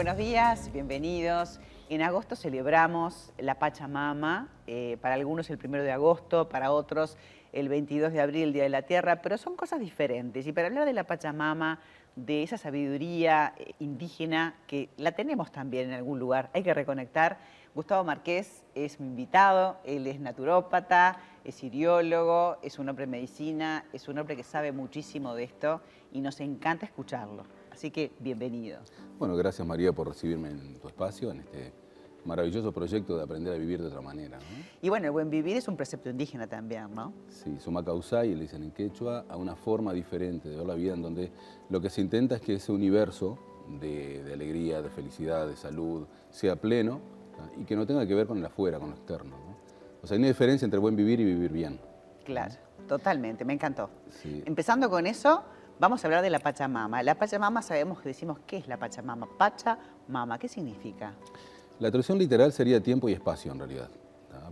Buenos días, bienvenidos. En agosto celebramos la Pachamama, eh, para algunos el primero de agosto, para otros el 22 de abril, Día de la Tierra, pero son cosas diferentes. Y para hablar de la Pachamama, de esa sabiduría eh, indígena que la tenemos también en algún lugar, hay que reconectar. Gustavo Marqués es mi invitado, él es naturópata, es iriólogo, es un hombre de medicina, es un hombre que sabe muchísimo de esto y nos encanta escucharlo. Así que bienvenido. Bueno, gracias María por recibirme en tu espacio, en este maravilloso proyecto de aprender a vivir de otra manera. Y bueno, el buen vivir es un precepto indígena también, ¿no? Sí, suma causai, le dicen en quechua, a una forma diferente de ver la vida en donde lo que se intenta es que ese universo de, alegría, de felicidad, de salud, sea pleno y que no tenga que ver con el afuera, con lo externo. O sea, hay una diferencia entre buen vivir y vivir bien. Claro, totalmente, me encantó. Empezando con eso, vamos a hablar de la Pachamama. La Pachamama sabemos que decimos, ¿qué es la Pachamama? Pachamama, ¿qué significa? La traducción literal sería tiempo y espacio en realidad.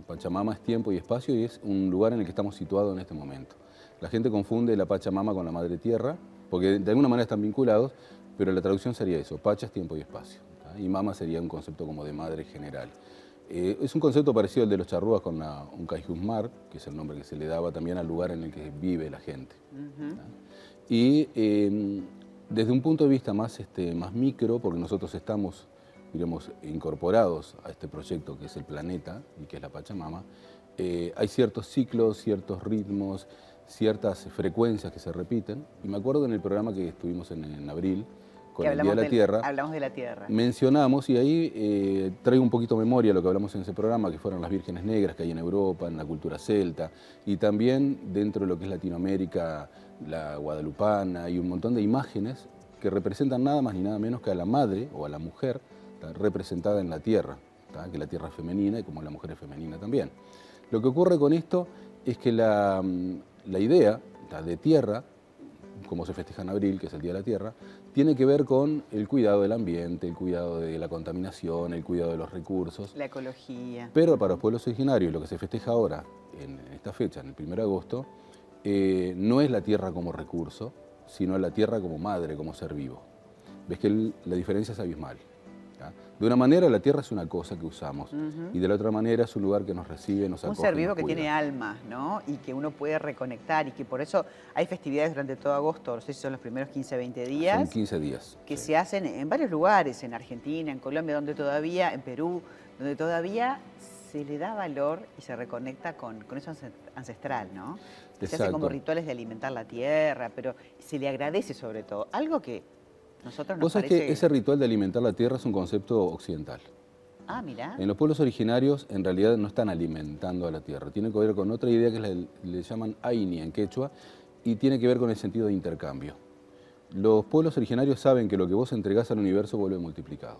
Pachamama es tiempo y espacio y es un lugar en el que estamos situados en este momento. La gente confunde la Pachamama con la Madre Tierra, porque de alguna manera están vinculados, pero la traducción sería eso, Pacha es tiempo y espacio. Y Mama sería un concepto como de madre general. Eh, es un concepto parecido al de los charrúas con un Caijusmar, que es el nombre que se le daba también al lugar en el que vive la gente. Y em, desde un punto de vista más, este, más micro, porque nosotros estamos digamos, incorporados a este proyecto que es el planeta y que es la Pachamama, eh, hay ciertos ciclos, ciertos ritmos, ciertas frecuencias que se repiten. Y me acuerdo en el programa que estuvimos en, abril, con el Día de la Tierra, hablamos de la Tierra. Mencionamos, y ahí eh, traigo un poquito memoria lo que hablamos en ese programa, que fueron las vírgenes negras que hay en Europa, en la cultura celta, y también dentro de lo que es Latinoamérica, la guadalupana, y un montón de imágenes que representan nada más ni nada menos que a la madre o a la mujer, representada en la tierra, que la tierra es femenina y como la mujer es femenina también. Lo que ocurre con esto es que la, mm, idea de tierra, como se festeja en abril, que es el Día de la Tierra, tiene que ver con el cuidado del ambiente, el cuidado de la contaminación, el cuidado de los recursos. La ecología. Pero para los pueblos originarios, lo que se festeja ahora, en esta fecha, en el 1 de agosto, eh, no es la tierra como recurso, sino la tierra como madre, como ser vivo. Ves que la diferencia es abismal. De una manera la tierra es una cosa que usamos y de la otra manera es un lugar que nos recibe, nos acoge. Un ser vivo que tiene alma, ¿no? Y que uno puede reconectar y que por eso hay festividades durante todo agosto, no sé si son los primeros 15, 20 días. Son 15 días. Que se hacen en varios lugares, en Argentina, en Colombia, donde todavía, en Perú, donde todavía se le da valor y se reconecta con, con eso ancestral, ¿no? Se hacen como rituales de alimentar la tierra, pero se le agradece sobre todo. Algo que nosotros nos Vos que ese ritual de alimentar la tierra es un concepto occidental. Ah, mira. En los pueblos originarios en realidad no están alimentando a la tierra. Tiene que ver con otra idea que le, llaman aini en quechua y tiene que ver con el sentido de intercambio. Los pueblos originarios saben que lo que vos entregás al universo vuelve multiplicado.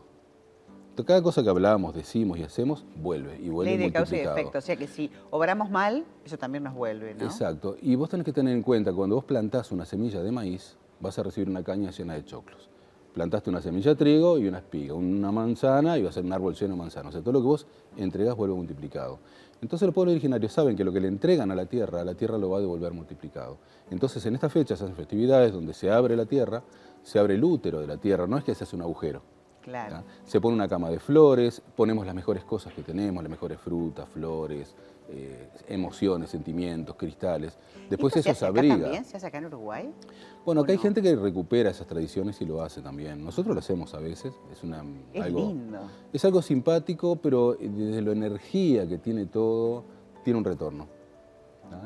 Cada cosa que hablamos, decimos y hacemos, vuelve y vuelve Ley de causa y efecto, o sea que si obramos mal, eso también nos vuelve, ¿no? Exacto. Y vos tenés que tener en cuenta, cuando vos plantás una semilla de maíz, vas a recibir una caña llena de choclos. Plantaste una semilla de trigo y una espiga, una manzana y va a ser un árbol lleno de manzanas. O sea, todo lo que vos entregás vuelve multiplicado. Entonces los pueblos originarios saben que lo que le entregan a la tierra, a la tierra lo va a devolver multiplicado. Entonces en estas fechas se hacen festividades donde se abre la tierra, se abre el útero de la tierra, no es que se hace un agujero. Claro. Se pone una cama de flores, ponemos las mejores cosas que tenemos, las mejores frutas, flores, eh, emociones, sentimientos, cristales. Después eso se, abriga. también? ¿Se hace acá en Uruguay? Bueno, acá hay gente que recupera esas tradiciones y lo hace también. Nosotros lo hacemos a veces. Es, una, es algo, lindo. Es algo simpático, pero desde la energía que tiene todo, tiene un retorno.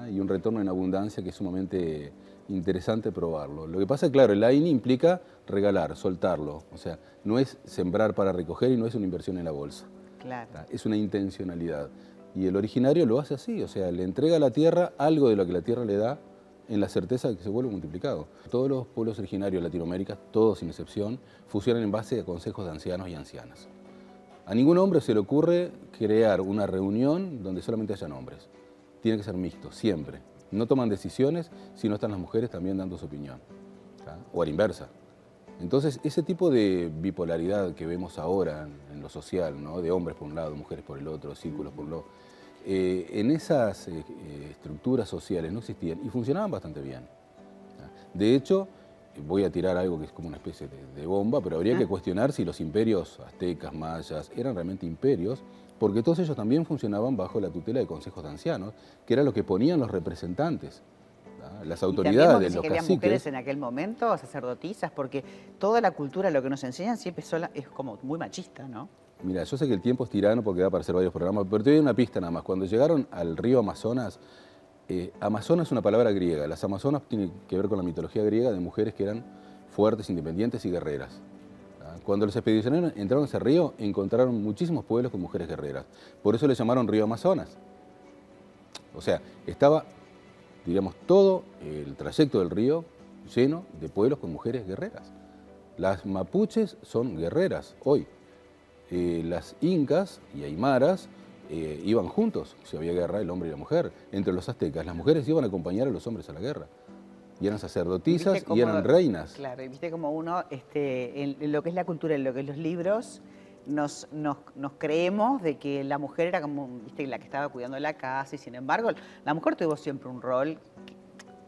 Y un retorno en abundancia que es sumamente interesante probarlo. Lo que pasa, claro, el AINI implica regalar, soltarlo. O sea, no es sembrar para recoger y no es una inversión en la bolsa. Claro. Es una intencionalidad. Y el originario lo hace así, o sea, le entrega a la tierra algo de lo que la tierra le da en la certeza de que se vuelve multiplicado. Todos los pueblos originarios de Latinoamérica, todos sin excepción, fusionan en base a consejos de ancianos y ancianas. A ningún hombre se le ocurre crear una reunión donde solamente hayan hombres. Tiene que ser mixto, siempre. No toman decisiones si no están las mujeres también dando su opinión. O a la inversa. Entonces, ese tipo de bipolaridad que vemos ahora en, lo social, ¿no? de hombres por un lado, mujeres por el otro, círculos por el otro, eh, en esas eh, eh, estructuras sociales no existían y funcionaban bastante bien. De hecho, voy a tirar algo que es como una especie de, bomba, pero habría que ah. cuestionar si los imperios aztecas, mayas, eran realmente imperios, porque todos ellos también funcionaban bajo la tutela de consejos de ancianos, que era lo que ponían los representantes las autoridades, de los que caciques. mujeres en aquel momento, sacerdotisas, porque toda la cultura, lo que nos enseñan siempre es como muy machista, ¿no? Mira, yo sé que el tiempo es tirano porque va a aparecer varios programas, pero te doy una pista nada más. Cuando llegaron al río Amazonas, eh, Amazonas es una palabra griega. Las Amazonas tienen que ver con la mitología griega de mujeres que eran fuertes, independientes y guerreras. Cuando los expedicionarios entraron a ese río, encontraron muchísimos pueblos con mujeres guerreras. Por eso le llamaron río Amazonas. O sea, estaba diríamos, todo el trayecto del río lleno de pueblos con mujeres guerreras. Las mapuches son guerreras hoy. Eh, las incas y aymaras eh, iban juntos, si había guerra, el hombre y la mujer. Entre los aztecas, las mujeres iban a acompañar a los hombres a la guerra. Y eran sacerdotisas y eran reinas. Claro, y viste como uno, este, en lo que es la cultura, en lo que es los libros, nos, nos, creemos de que la mujer era como ¿viste? la que estaba cuidando la casa y sin embargo la mujer tuvo siempre un rol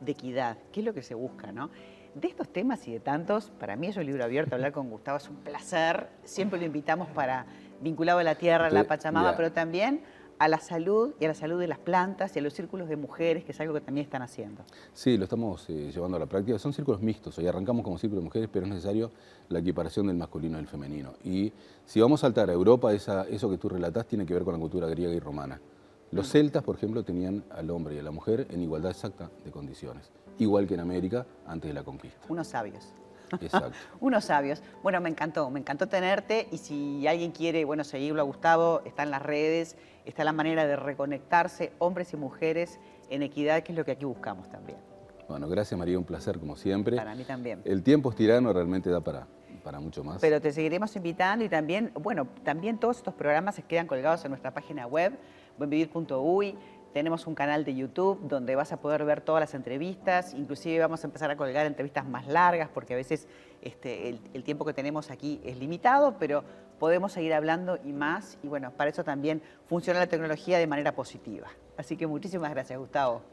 de equidad, que es lo que se busca, ¿no? De estos temas y de tantos, para mí es un libro abierto, hablar con Gustavo es un placer, siempre lo invitamos para vinculado a la tierra, a la Pachamama, pero también a la salud y a la salud de las plantas y a los círculos de mujeres, que es algo que también están haciendo. Sí, lo estamos eh, llevando a la práctica. Son círculos mixtos. Hoy arrancamos como círculo de mujeres, pero es necesario la equiparación del masculino y del femenino. Y si vamos a saltar a Europa, eso que tú relatás tiene que ver con la cultura griega y romana. Los celtas, por ejemplo, tenían al hombre y a la mujer en igualdad exacta de condiciones, igual que en América antes de la conquista. Unos sabios. Exacto. Unos sabios. Bueno, me encantó, me encantó tenerte y si alguien quiere, bueno, seguirlo a Gustavo, está en las redes, está la manera de reconectarse, hombres y mujeres en equidad, que es lo que aquí buscamos también. Bueno, gracias María, un placer como siempre. Para mí también. El tiempo es tirano, realmente da para, para mucho más. Pero te seguiremos invitando y también, bueno, también todos estos programas se quedan colgados en nuestra página web, buenvivir.uy. Tenemos un canal de YouTube donde vas a poder ver todas las entrevistas, inclusive vamos a empezar a colgar entrevistas más largas porque a veces este, el, tiempo que tenemos aquí es limitado, pero podemos seguir hablando y más. Y bueno, para eso también funciona la tecnología de manera positiva. Así que muchísimas gracias, Gustavo.